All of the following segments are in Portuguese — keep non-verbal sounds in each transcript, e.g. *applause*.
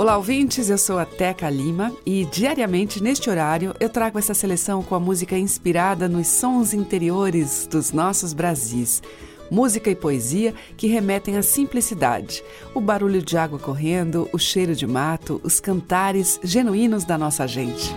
Olá, ouvintes. Eu sou a Teca Lima e diariamente neste horário eu trago essa seleção com a música inspirada nos sons interiores dos nossos Brasis. Música e poesia que remetem à simplicidade, o barulho de água correndo, o cheiro de mato, os cantares genuínos da nossa gente.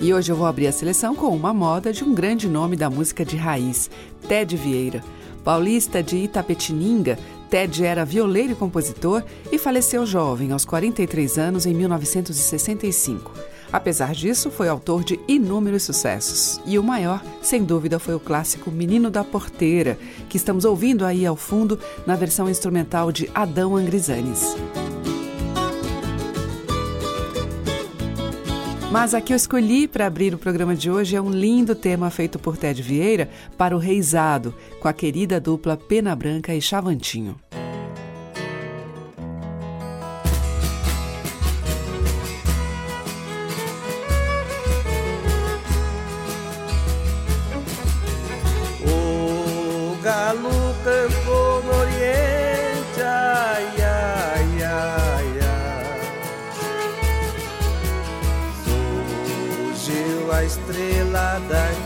E hoje eu vou abrir a seleção com uma moda de um grande nome da música de raiz, Ted Vieira. Paulista de Itapetininga, Ted era violeiro e compositor e faleceu jovem, aos 43 anos, em 1965. Apesar disso, foi autor de inúmeros sucessos. E o maior, sem dúvida, foi o clássico Menino da Porteira, que estamos ouvindo aí ao fundo na versão instrumental de Adão Angrizanes. Mas a que eu escolhi para abrir o programa de hoje é um lindo tema feito por Ted Vieira para o Reisado, com a querida dupla Pena Branca e Chavantinho. Estrela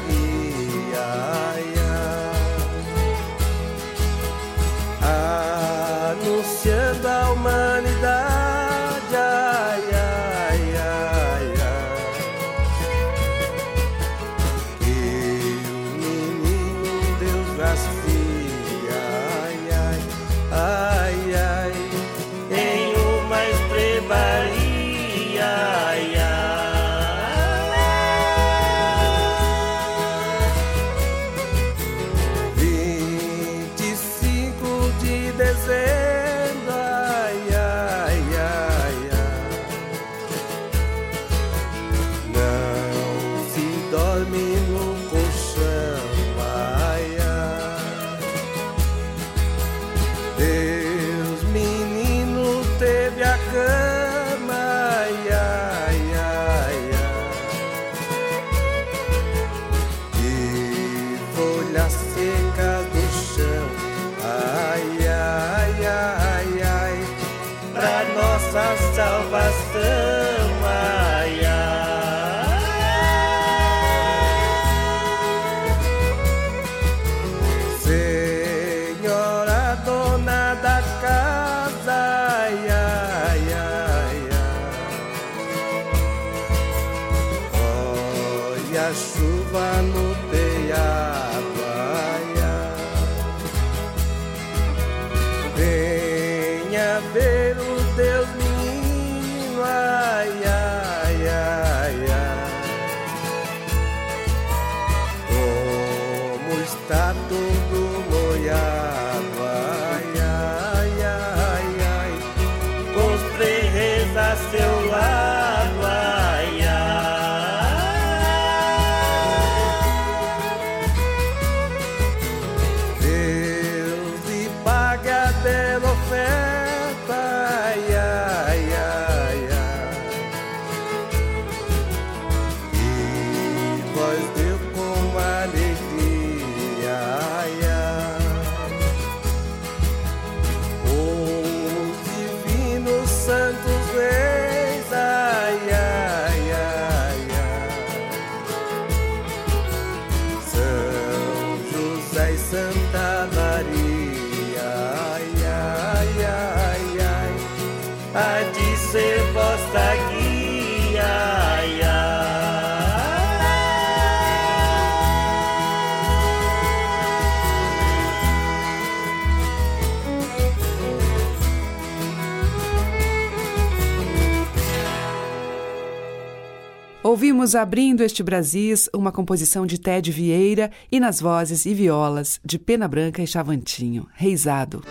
ouvimos abrindo este Brasis uma composição de Ted Vieira e nas vozes e violas de Pena Branca e Chavantinho, Reisado.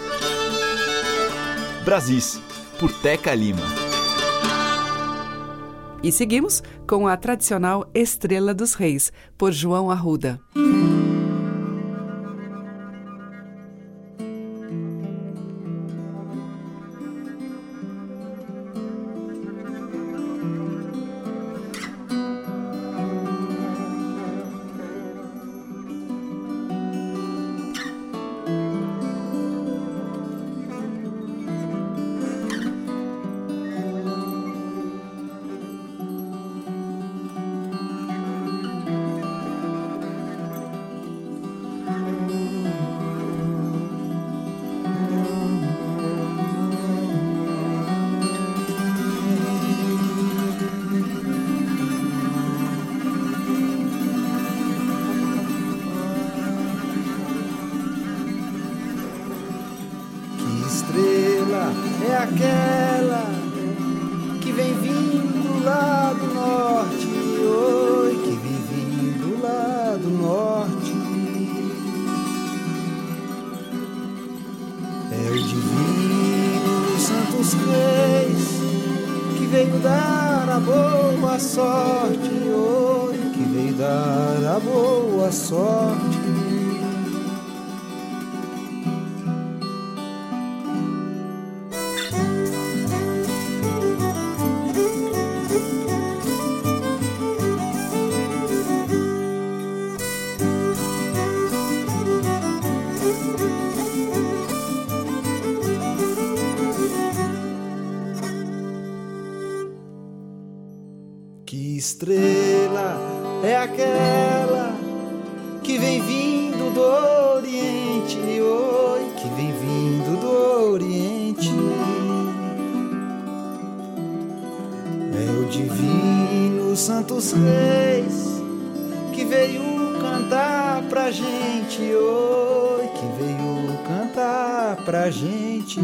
Brasis, por Teca Lima. E seguimos com a tradicional Estrela dos Reis, por João Arruda. É o divino Santos Reis que veio cantar pra gente, oi, que veio cantar pra gente.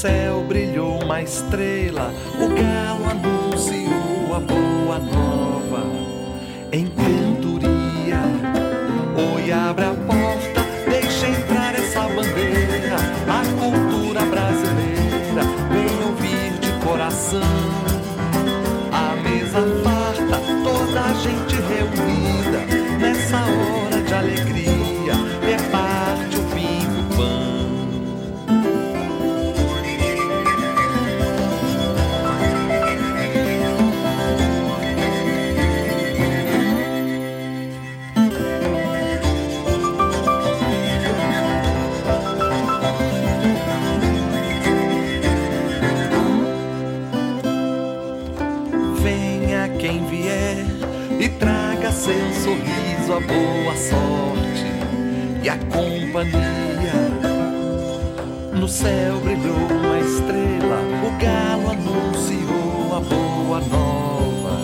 céu brilhou uma estrela, o galo anunciou companhia. No céu brilhou uma estrela, o galo anunciou a boa nova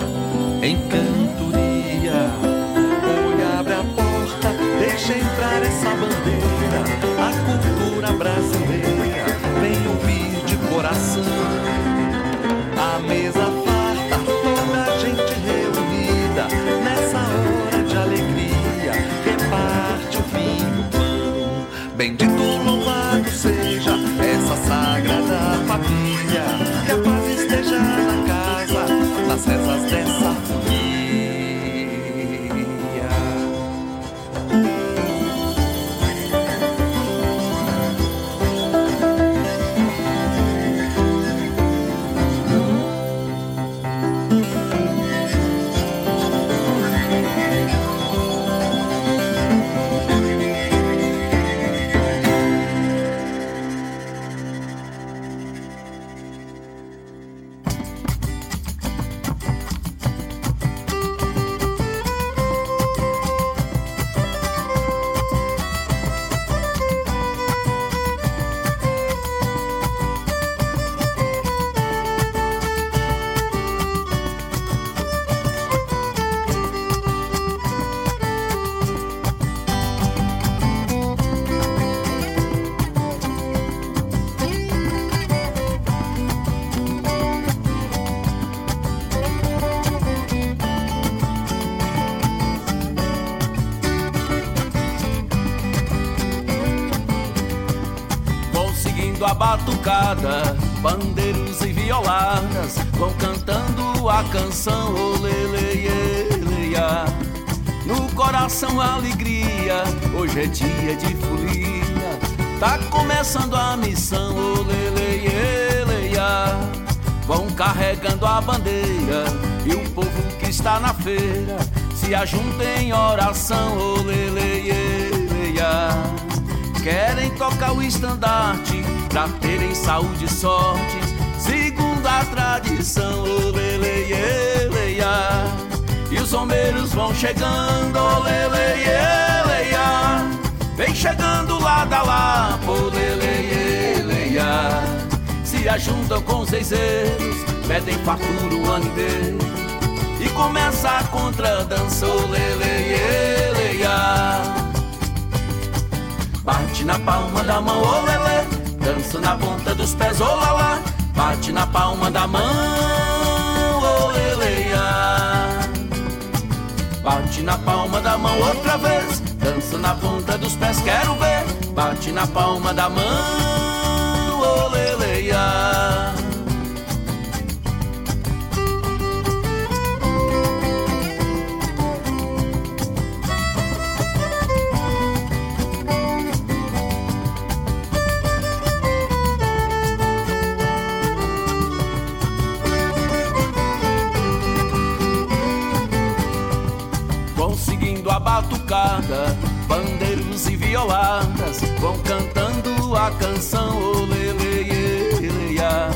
em cantoria. Oi, abre a porta, deixa entrar essa bandeira, a cultura brasileira vem ouvir de coração. A mesa Seguindo a batucada, bandeiros e violadas vão cantando a canção oleleia. No coração alegria, hoje é dia de folia. Tá começando a missão oleleia. Vão carregando a bandeira e o povo que está na feira se ajunta em oração oleleia. Querem tocar o estandarte pra terem saúde e sorte, segundo a tradição. Oleleia, e os homeiros vão chegando. Oleleia, vem chegando lá da lá. Oleleia, se ajuntam com os zeizeiros, pedem fartura o ano inteiro e começa a contradança. Oleleia. Bate na palma da mão, ô Dança na ponta dos pés, ô lalá Bate na palma da mão, ô leleia Bate na palma da mão outra vez. Dança na ponta dos pés, quero ver. Bate na palma da mão, ô leleia batucada, bandeiros e violadas vão cantando a canção oleleia.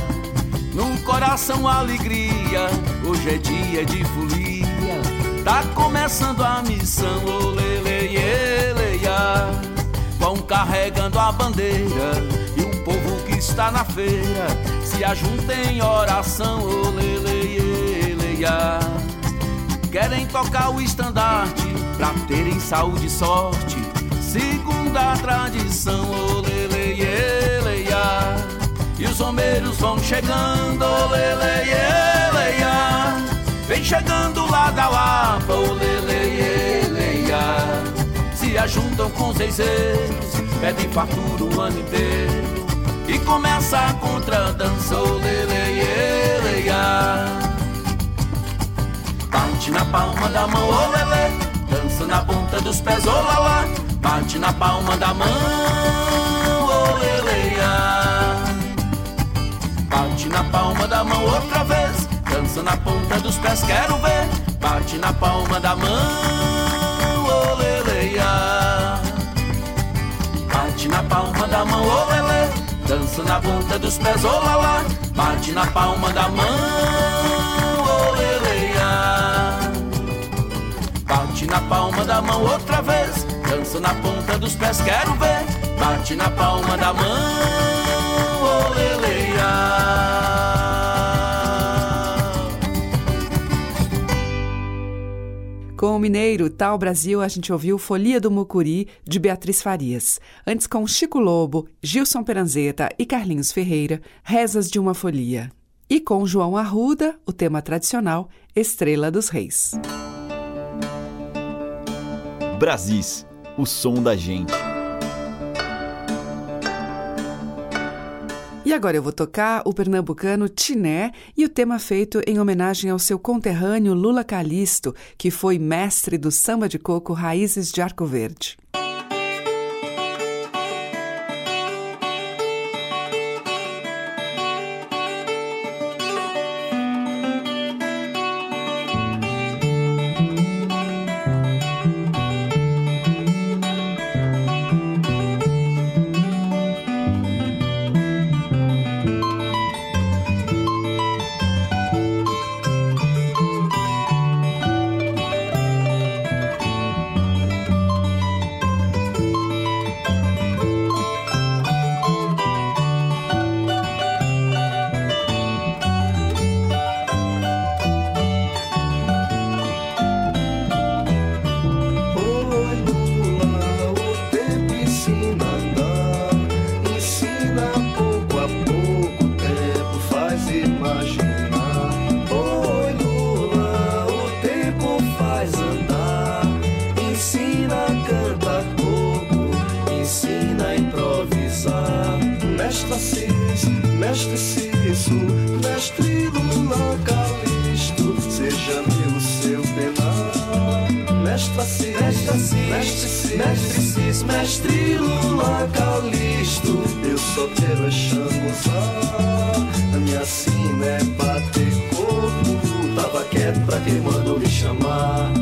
No coração alegria, hoje é dia de folia. Tá começando a missão oleleia. Vão carregando a bandeira e o povo que está na feira se ajunta em oração oleleia. Querem tocar o estandarte pra terem saúde e sorte, segundo a tradição. Oleleia, e os homeiros vão chegando. Oleleia, vem chegando lá da Lapa. Oleleia, se ajuntam com os zeizeiros, pedem fartura o ano inteiro e começa a contradança. Oleleia. Bate na palma da mão, ô Dança na ponta dos pés, ô lalá Bate na palma da mão, ô leleia Bate na palma da mão outra vez. Dança na ponta dos pés, quero ver. Bate na palma da mão, ô leleia Bate na palma da mão, lelê Dança na ponta dos pés, ô lalá Bate na palma da mão, na palma da mão outra vez. Dança na ponta dos pés, quero ver. Bate na palma da mão, oh, Com o mineiro Tal Brasil, a gente ouviu Folia do Mucuri, de Beatriz Farias. Antes, com Chico Lobo, Gilson Peranzeta e Carlinhos Ferreira, Rezas de uma Folia. E com João Arruda, o tema tradicional, Estrela dos Reis. Brasis, o som da gente. E agora eu vou tocar o pernambucano Tiné e o tema feito em homenagem ao seu conterrâneo Lula Calisto, que foi mestre do samba de coco Raízes de Arco Verde. só tyle szansu za minha assim, é Bater corpo. Tava quieto pra quem mandou me chamar.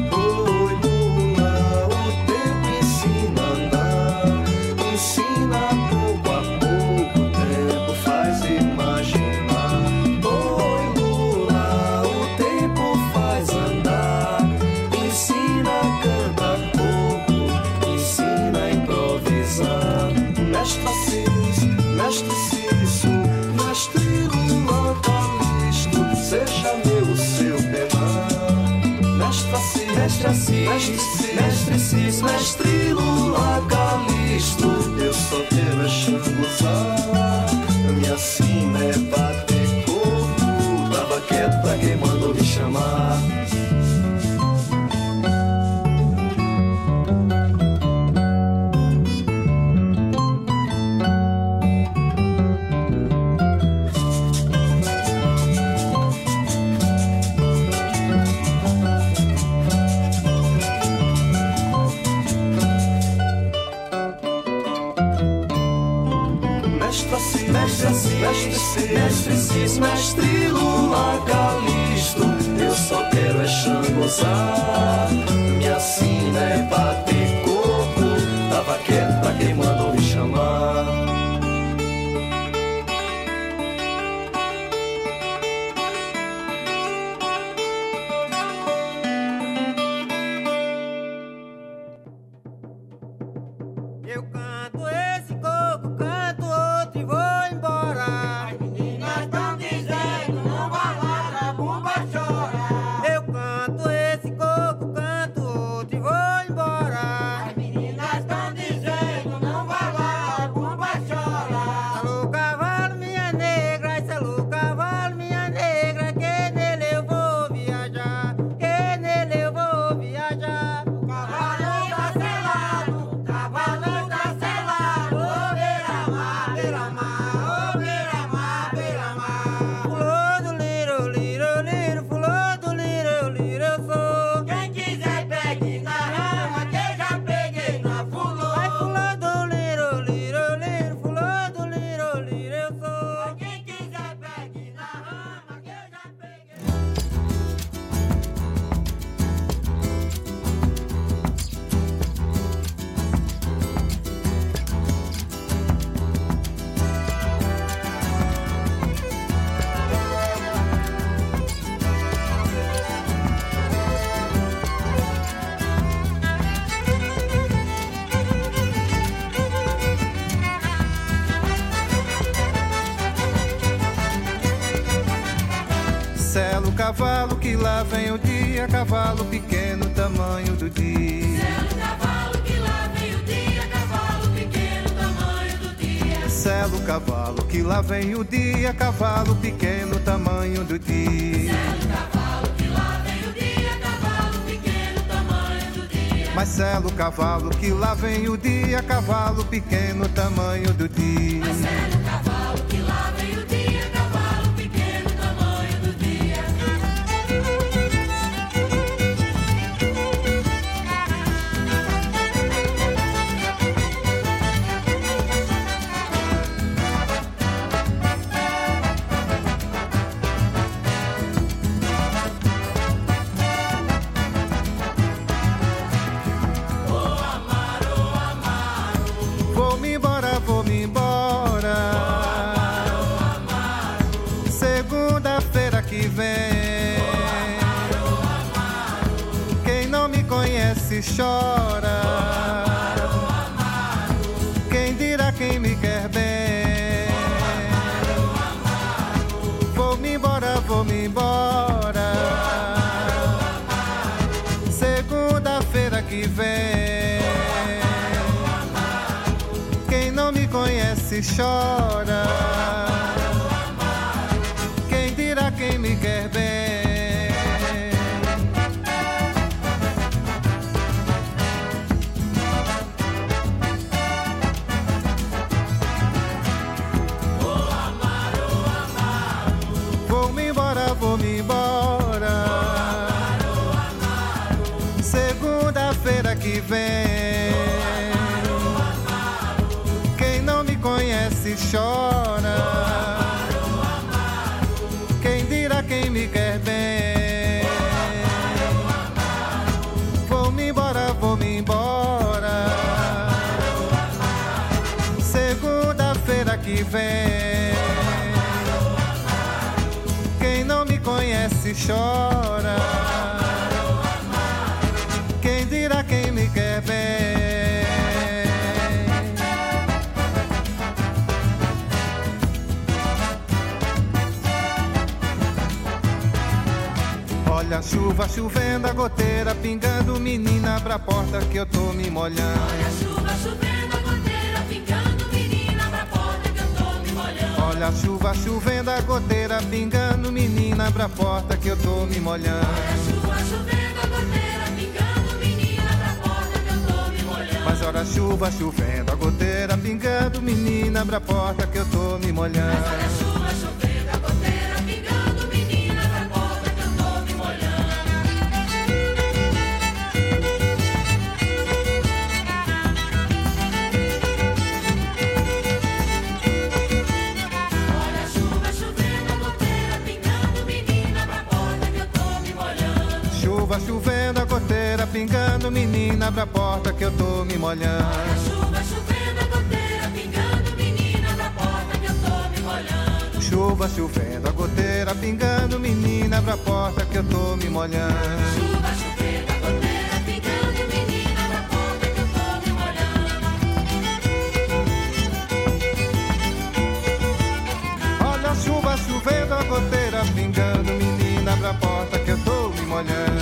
mestre, mestre, mestre. Dia, cavalo pequeno, tamanho do dia. Selo cavalo que lá vem o dia, cavalo pequeno, tamanho do dia. Selo cavalo que lá vem o dia, cavalo pequeno, tamanho do dia. Selo cavalo que lá vem o dia, cavalo pequeno, tamanho do dia. Marcelo cavalo que lá vem o dia, cavalo pequeno, tamanho do dia. Conhece chora. Quem dirá quem me quer bem. Olha a chuva chovendo, a goteira pingando, menina, abra a porta que eu tô me molhando. Olha a chuva chovendo, a goteira pingando, menina, abra a porta que eu tô me molhando. Olha a chuva chovendo, a goteira pingando, menina, pra porta que eu tô me molhando. Mas olha a chuva chovendo, a goteira pingando, menina, abra a porta que eu tô me molhando. Abre a porta que eu tô me molhando. Olha a chuva chovendo, a goteira pingando, menina, pra porta que eu tô me molhando. Chuva chovendo, a goteira pingando, menina, abre a porta que eu tô me molhando. Chuva chovendo, a goteira pingando, menina, pra porta que eu tô me molhando. Olha a chuva chovendo, a goteira pingando, menina, abre a porta que eu tô me molhando.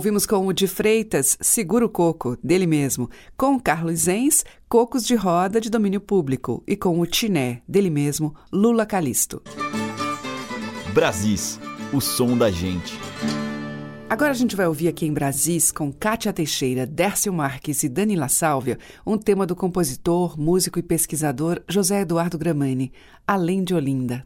Ouvimos com o de Freitas, Segura o Coco, dele mesmo, com Carlos Zenz, Cocos de Roda, de domínio público, e com o Tiné, dele mesmo, Lula Calisto. Brasis, o som da gente. Agora a gente vai ouvir aqui em Brasis, com Kátia Teixeira, Dércio Marques e Dani La Sálvia, um tema do compositor, músico e pesquisador José Eduardo Gramani, Além de Olinda.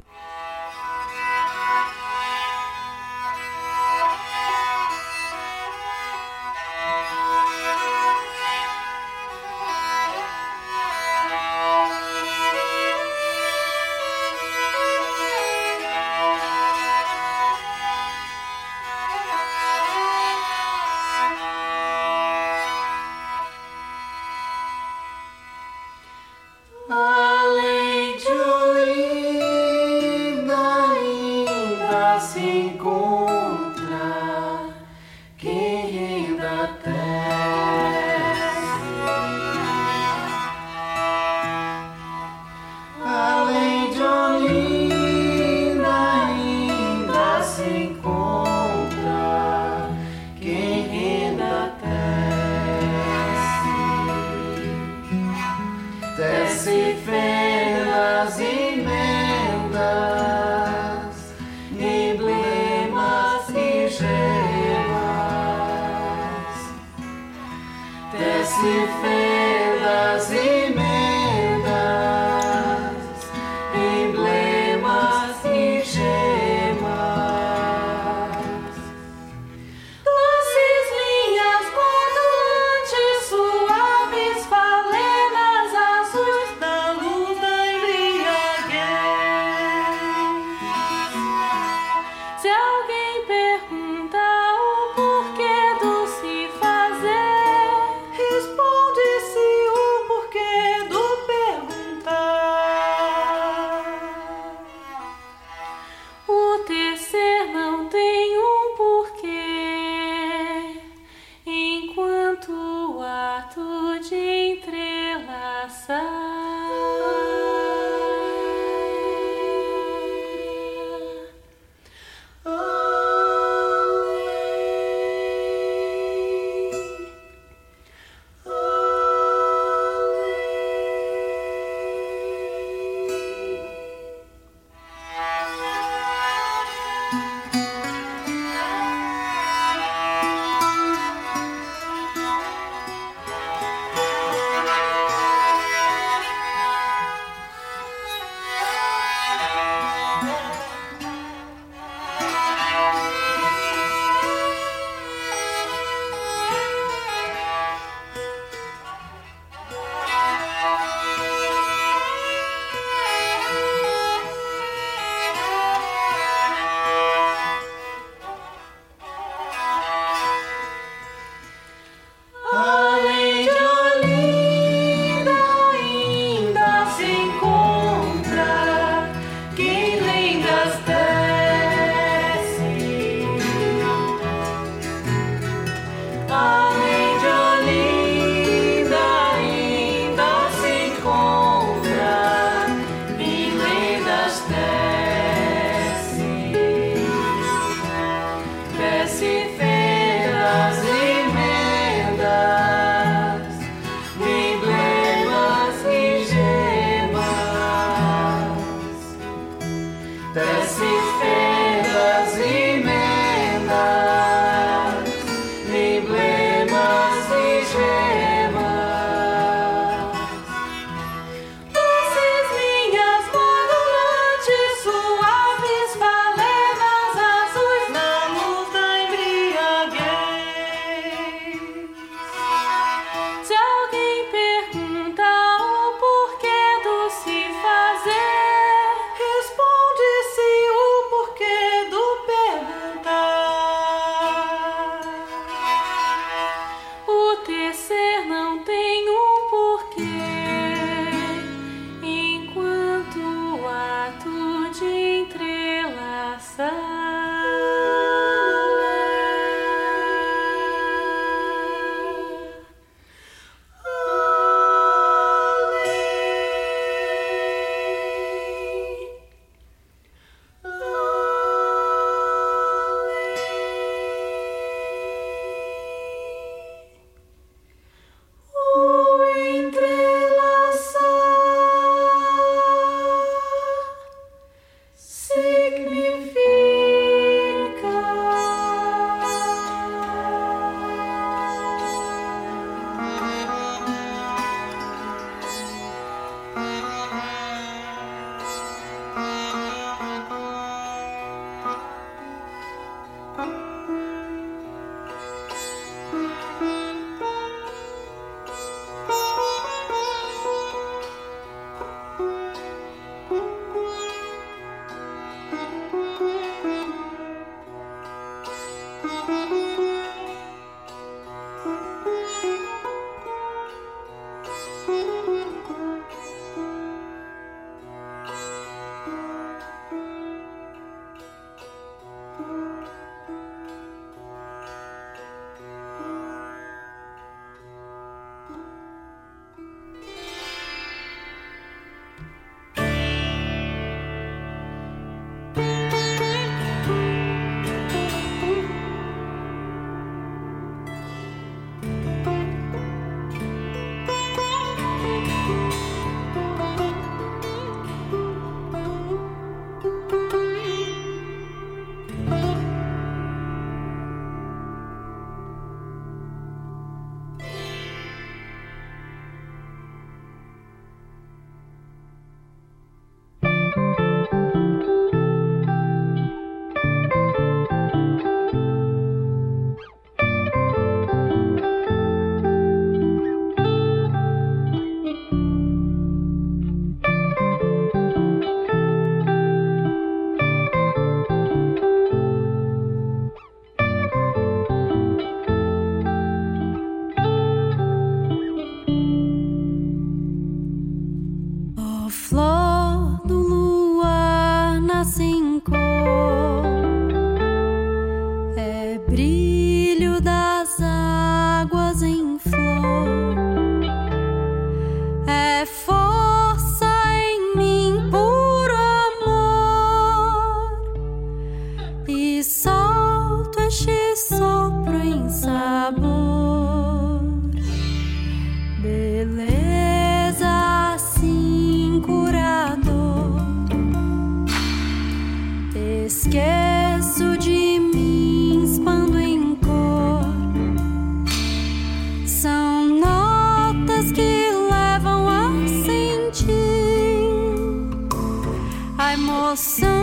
so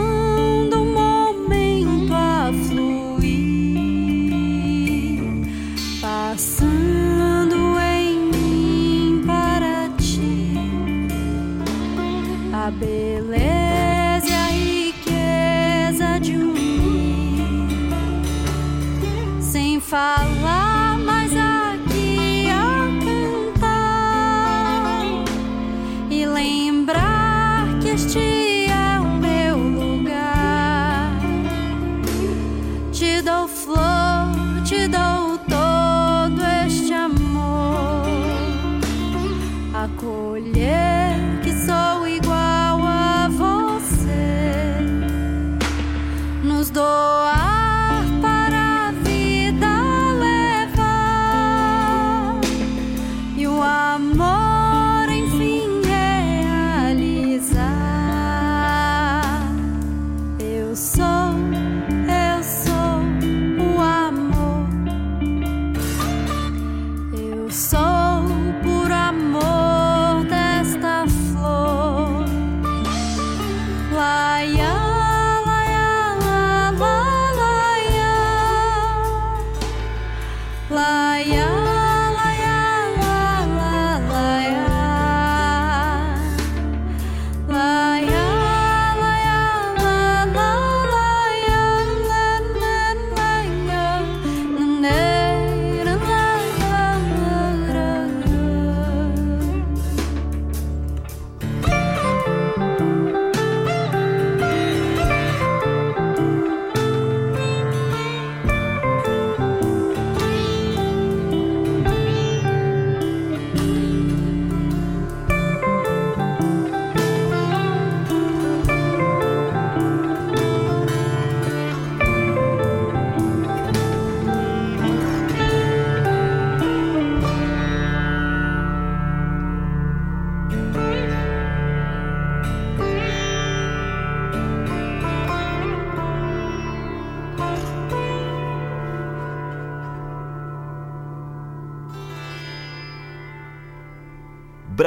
layak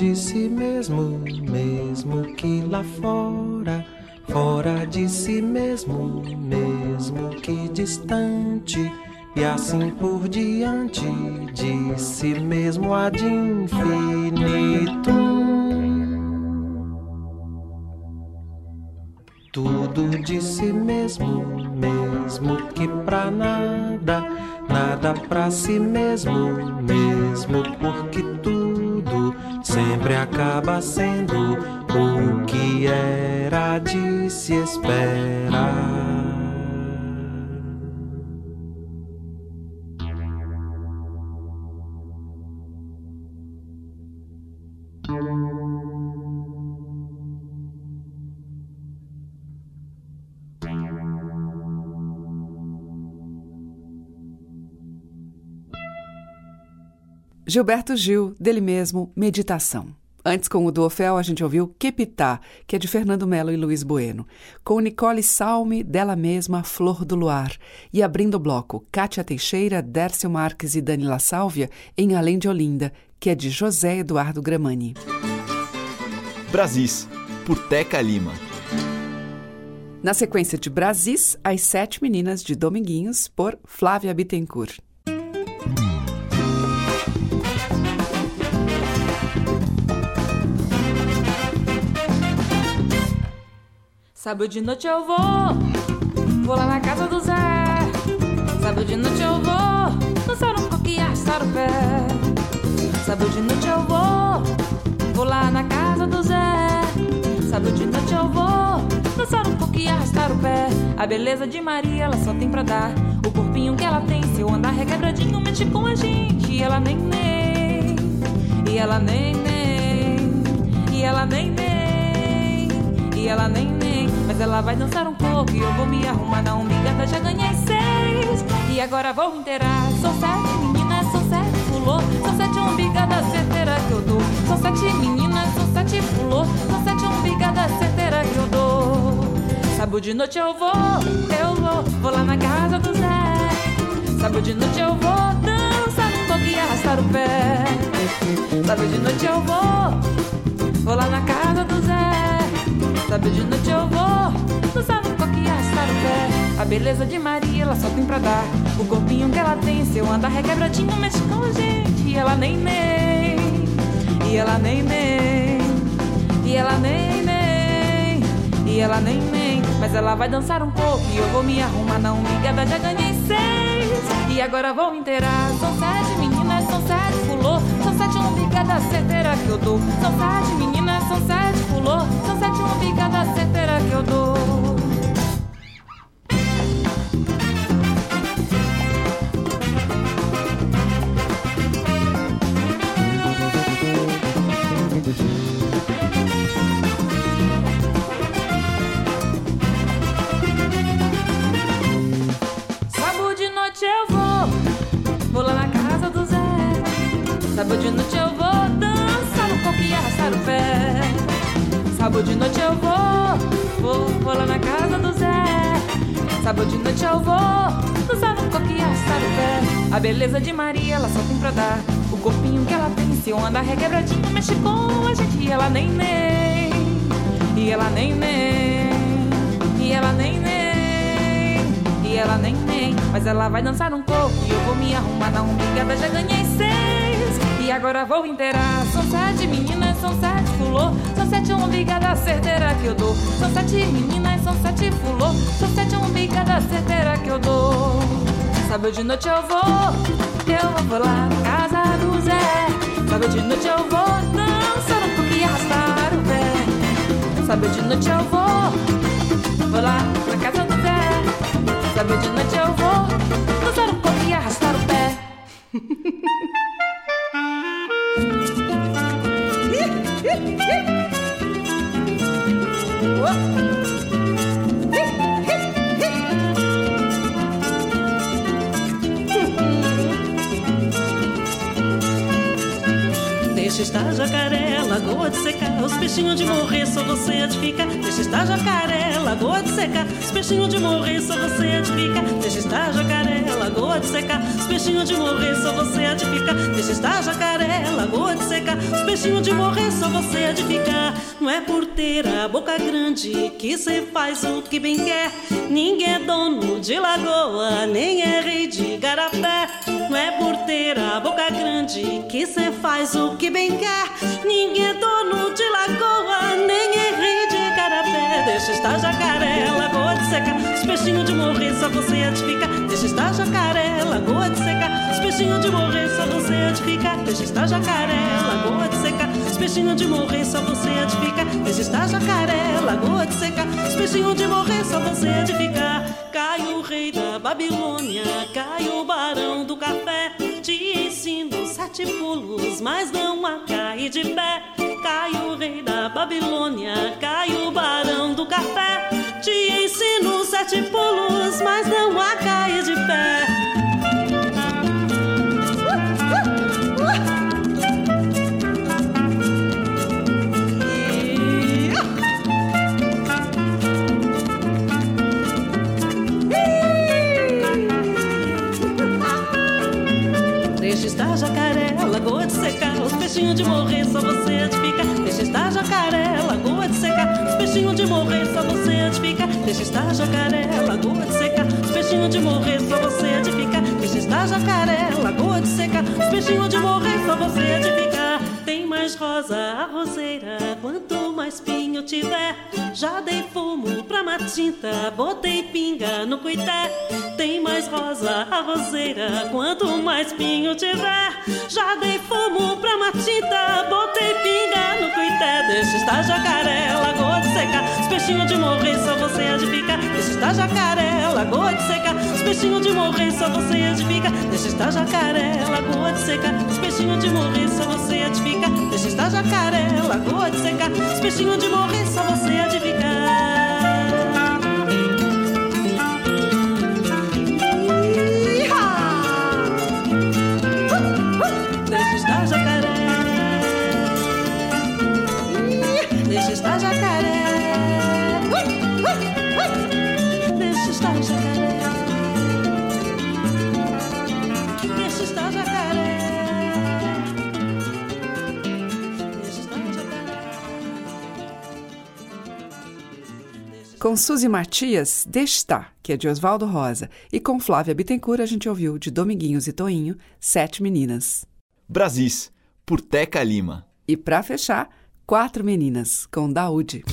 De si mesmo, mesmo que lá fora, fora de si mesmo, mesmo que distante, e assim por diante, de si mesmo há de infinito. Tudo de si mesmo, mesmo que pra nada, nada pra si mesmo, mesmo porque tudo sempre acaba sendo o que era de se esperar. Gilberto Gil, dele mesmo, Meditação. Antes, com o do Ofel, a gente ouviu Quepitá, que é de Fernando Melo e Luiz Bueno. Com Nicole Salme, dela mesma, Flor do Luar. E abrindo o bloco, Cátia Teixeira, Dércio Marques e Dani La Sálvia, em Além de Olinda, que é de José Eduardo Gramani. Brasis, por Teca Lima. Na sequência de Brasis, As Sete Meninas de Dominguinhos, por Flávia Bittencourt. Sábado de noite eu vou, vou lá na casa do Zé. Sábado de noite eu vou, dançar um pouco e arrastar o pé. Sábado de noite eu vou, vou lá na casa do Zé. Sábado de noite eu vou, dançar um e arrastar o pé. A beleza de Maria, ela só tem pra dar. O corpinho que ela tem, se eu andar requebradinho, mexe com a gente. E ela nem nem, e ela nem nem, e ela nem nem, e ela nem nem. Mas ela vai dançar um pouco e eu vou me arrumar na umbigada. Já ganhei seis e agora vou inteirar. São sete meninas, são sete pulou. São sete umbigadas certeira que eu dou. São sete meninas, são sete pulou. São sete umbigadas certeira que eu dou. Sábado de noite eu vou, eu vou, vou lá na casa do Zé. Sábado de noite eu vou dançar um pouco e arrastar o pé. Sábado de noite eu vou, vou lá na casa do Zé. Sábado de noite eu A beleza de Maria, ela só tem pra dar. O corpinho que ela tem, se eu andar requebradinho, mexe com a gente. E ela nem nem, e ela nem nem, e ela nem nem, e ela nem nem. Mas ela vai dançar um pouco e eu vou me arrumar na umbigada. Já ganhei seis e agora vou inteirar. São sete meninas, são sete pulou. São sete umbigadas certeira que eu dou. São sete meninas, são sete pulou. São sete umbigadas certeira que eu dou. Sábado de noite eu vou, vou, vou lá na casa do Zé. Sábado de noite eu vou dançar no coco e arrastar o pé. A beleza de Maria, ela só tem pra dar. O corpinho que ela tem, se eu andar requebradinho, mexe com a gente. E ela nem nem, e ela nem nem, e ela nem nem, e ela nem nem. Mas ela vai dançar um pouco e eu vou me arrumar na umbigada, já ganhei seis. E agora vou inteirar. São sete meninas, são sete fulô. São sete umbigada certeira que eu dou. São sete meninas, são sete fulô. São sete umbigada certeira que eu dou. Sábado de noite eu vou, eu vou lá na casa do Zé. Sábado de noite eu vou dançar um pouco e arrastar o pé. Sábado de noite eu vou, vou lá na casa do Zé. Sábado de noite eu vou dançar um pouco e arrastar o pé. *laughs* Deixa estar jacaré, lagoa de secar. Os peixinhos de morrer, só você edifica Deixa estar jacaré, lagoa de secar. Os peixinhos de morrer, só você edifica Deixa estar jacaré, lagoa de secar. Os peixinhos de morrer, só você edifica Deixa estar jacaré, lagoa de secar. Os peixinhos de morrer, só você edifica Não é por ter a boca grande Que cê faz o que bem quer. Ninguém é dono de lagoa Nem é rei de garapé é por ter a boca grande Que cê faz o que bem quer. Ninguém é dono de lagoa Nem é rei de garapé Deixa estar jacaré, lagoa de seca. Os peixinhos de morrer, só você edifica Deixa estar jacaré, lagoa de seca. Os peixinhos de morrer, só você edifica Deixa estar jacaré, lagoa de seca. Os peixinhos de morrer, só você edifica Deixa estar jacaré, lagoa de seca. Os peixinhos de morrer, só você o rei da Babilônia Cai o barão do café. Te ensino sete pulos Mas não a cair de pé. Cai o rei da Babilônia Cai o barão do café. Te ensino sete pulos Mas não a cair de pé peixinhos de morrer, só você edifica Deixa estar jacaré, lagoa de secar. Os peixinhos de morrer, só você edifica Deixa estar jacaré, lagoa de secar. Os peixinhos de morrer, só você edifica Deixa estar jacaré, lagoa de secar. Os peixinhos de morrer, só você edifica Tem mais rosa a roseira. Quanto mais pinho tiver Já dei fumo pra matinta. Botei pinga no cuité Tem mais rosa a roseira. Quanto mais pinho tiver Já dei fumo pra matinta. Botei pinga no cuité Deixa estar jacaré, lagoa peixinhos de morrer, só você edifica Deixa estar jacaré, lagoa de secar Os peixinhos de morrer, só você edifica Deixa estar jacaré, lagoa de secar Os peixinhos de morrer, só você edifica Deixa estar jacaré, lagoa de secar Os peixinhos de morrer, só você edifica Deixa Com Suzy Matias, Estar, que é de Oswaldo Rosa, e com Flávia Bittencourt a gente ouviu de Dominguinhos e Toinho, Sete Meninas. Brasis, por Teca Lima. E pra fechar, Quatro Meninas, com Daúde.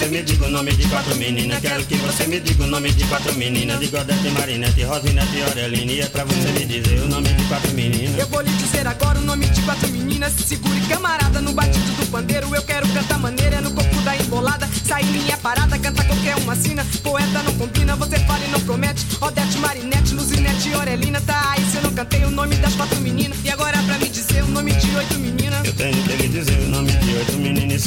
Você me diga o nome de quatro meninas. Quero que você me diga o nome de quatro meninas. De Godete, Marinete, Rosinete Aureline. É pra você me dizer o nome de quatro meninas. Eu vou lhe dizer agora o nome de quatro meninas. Se segure, camarada, no batido do pandeiro. Eu quero cantar maneira no corpo da embolada. Sair minha parada, canta qualquer uma sina. Poeta não combina, você fala e não promete. Odete, Marinete, Luzinete Aurelina. Tá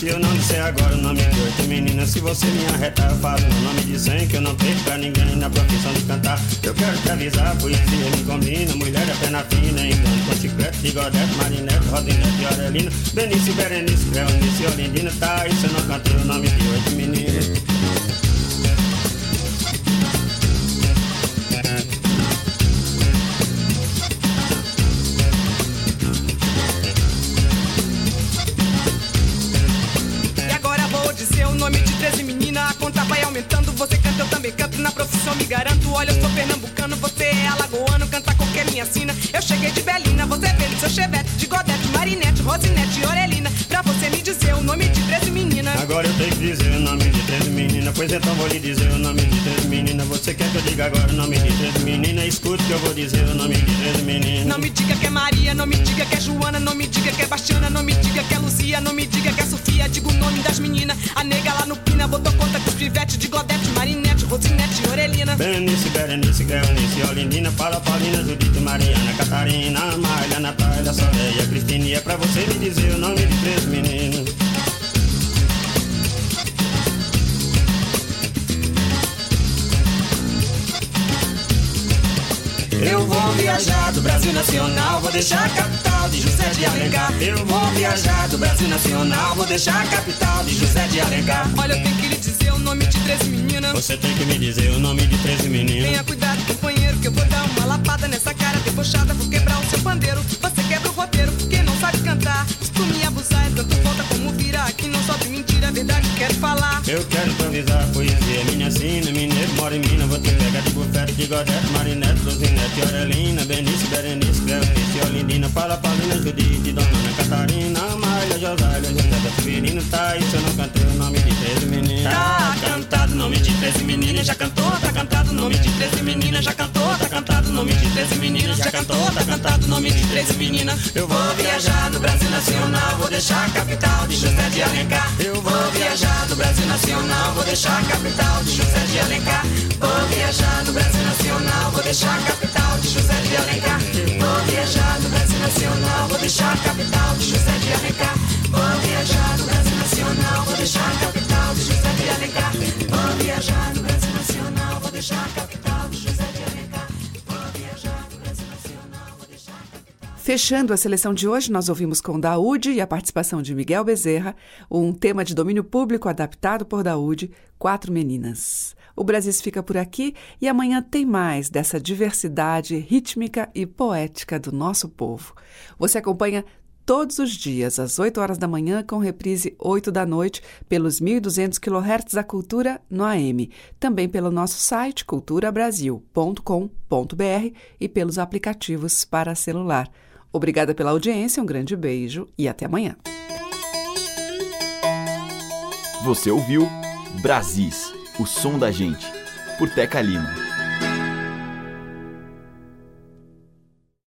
se eu não disser agora o nome de oito meninas, se você me arretar, eu falo o nome de cem. Que eu não tenho pra ninguém na profissão de cantar. Eu quero te avisar, poesia me combina. Mulher é pena fina, engano com chiclete, bigodete, marinete, rosinete e Aurelina. Benício, Berenice, Cleonice Olindina. Tá se eu não cantei o nome de oito meninas. Na profissão me garanto. Olha, eu sou pernambucano, você é alagoano. Canta qualquer minha sina. Eu cheguei de Belina, você veio seu chevette. De Godete, Marinete, Rosinete e Orelina. Pra você me dizer o nome de 13 meninas. Agora eu tenho que dizer o nome de três meninas. Pois então vou lhe dizer o nome de três meninas. Você quer que eu diga agora o nome de três meninas? Escute que eu vou dizer o nome de três meninas. Não me diga que é Maria, não me diga que é Joana, não me diga que é Bastiana, não me diga que é Luzia, não me diga que é Sofia. Diga o nome das meninas. A nega lá no Pina botou conta com os pivetes de Godete, Marinete, Rosinete e Orelina. Berenice, Berenice, Cleonice, Olindina, Paula, Paulina, Judite, Mariana, Catarina, Amália, Natália, Soleia, Cristina. E é pra você me dizer o nome de três meninas. Eu vou viajar do Brasil Nacional, vou deixar a capital de José de Alencar. Eu vou viajar do Brasil Nacional, vou deixar a capital de José de Alencar. Olha, eu tenho que lhe dizer o nome de 13 meninas. Você tem que me dizer o nome de três meninas. Tenha cuidado, companheiro, que eu vou dar uma lapada nessa cara debochada. Vou quebrar o seu pandeiro. Você quebra o roteiro porque não sabe cantar. Se tu me abusar, é tanto volta como virar. Aqui não sobe mentira, é verdade, quero falar. Eu quero improvisar poesia, minha sina, mineiro, mora em Minas, vou te de godete, marinete, luzinete, orelina, Benício, Berenice, Cleonice, Olindina, Paula, Paulina, Judite, Dona Ana Catarina, Amália, Josália, José, Severino, isso eu não cantei o nome de três meninas. Tá nome de 13 meninas, já cantou, tá cantado o nome de 13 meninas, já cantou, tá cantado o nome de 13 meninas, já cantou, tá cantado o nome de 13 meninas. Eu vou viajar no Brasil Nacional, vou deixar a capital de José de Alencar. Eu vou viajar no Brasil Nacional, vou deixar a capital de José de Alencar. Vou viajar no Brasil Nacional, vou deixar a capital de José de Alencar. Vou viajar no Brasil Nacional, vou deixar a capital de José de Alencar. Vou viajar no Brasil Nacional, vou deixar a capital de José de Alencar. Fechando a seleção de hoje, nós ouvimos com Daúde e a participação de Miguel Bezerra, um tema de domínio público adaptado por Daúde, Quatro Meninas. O Brasil fica por aqui e amanhã tem mais dessa diversidade rítmica e poética do nosso povo. Você acompanha todos os dias, às 8 horas da manhã, com reprise 8 da noite, pelos 1.200 kHz da Cultura no AM. Também pelo nosso site culturabrasil.com.br e pelos aplicativos para celular. Obrigada pela audiência, um grande beijo e até amanhã. Você ouviu Brasis, o som da gente, por Teca Lima.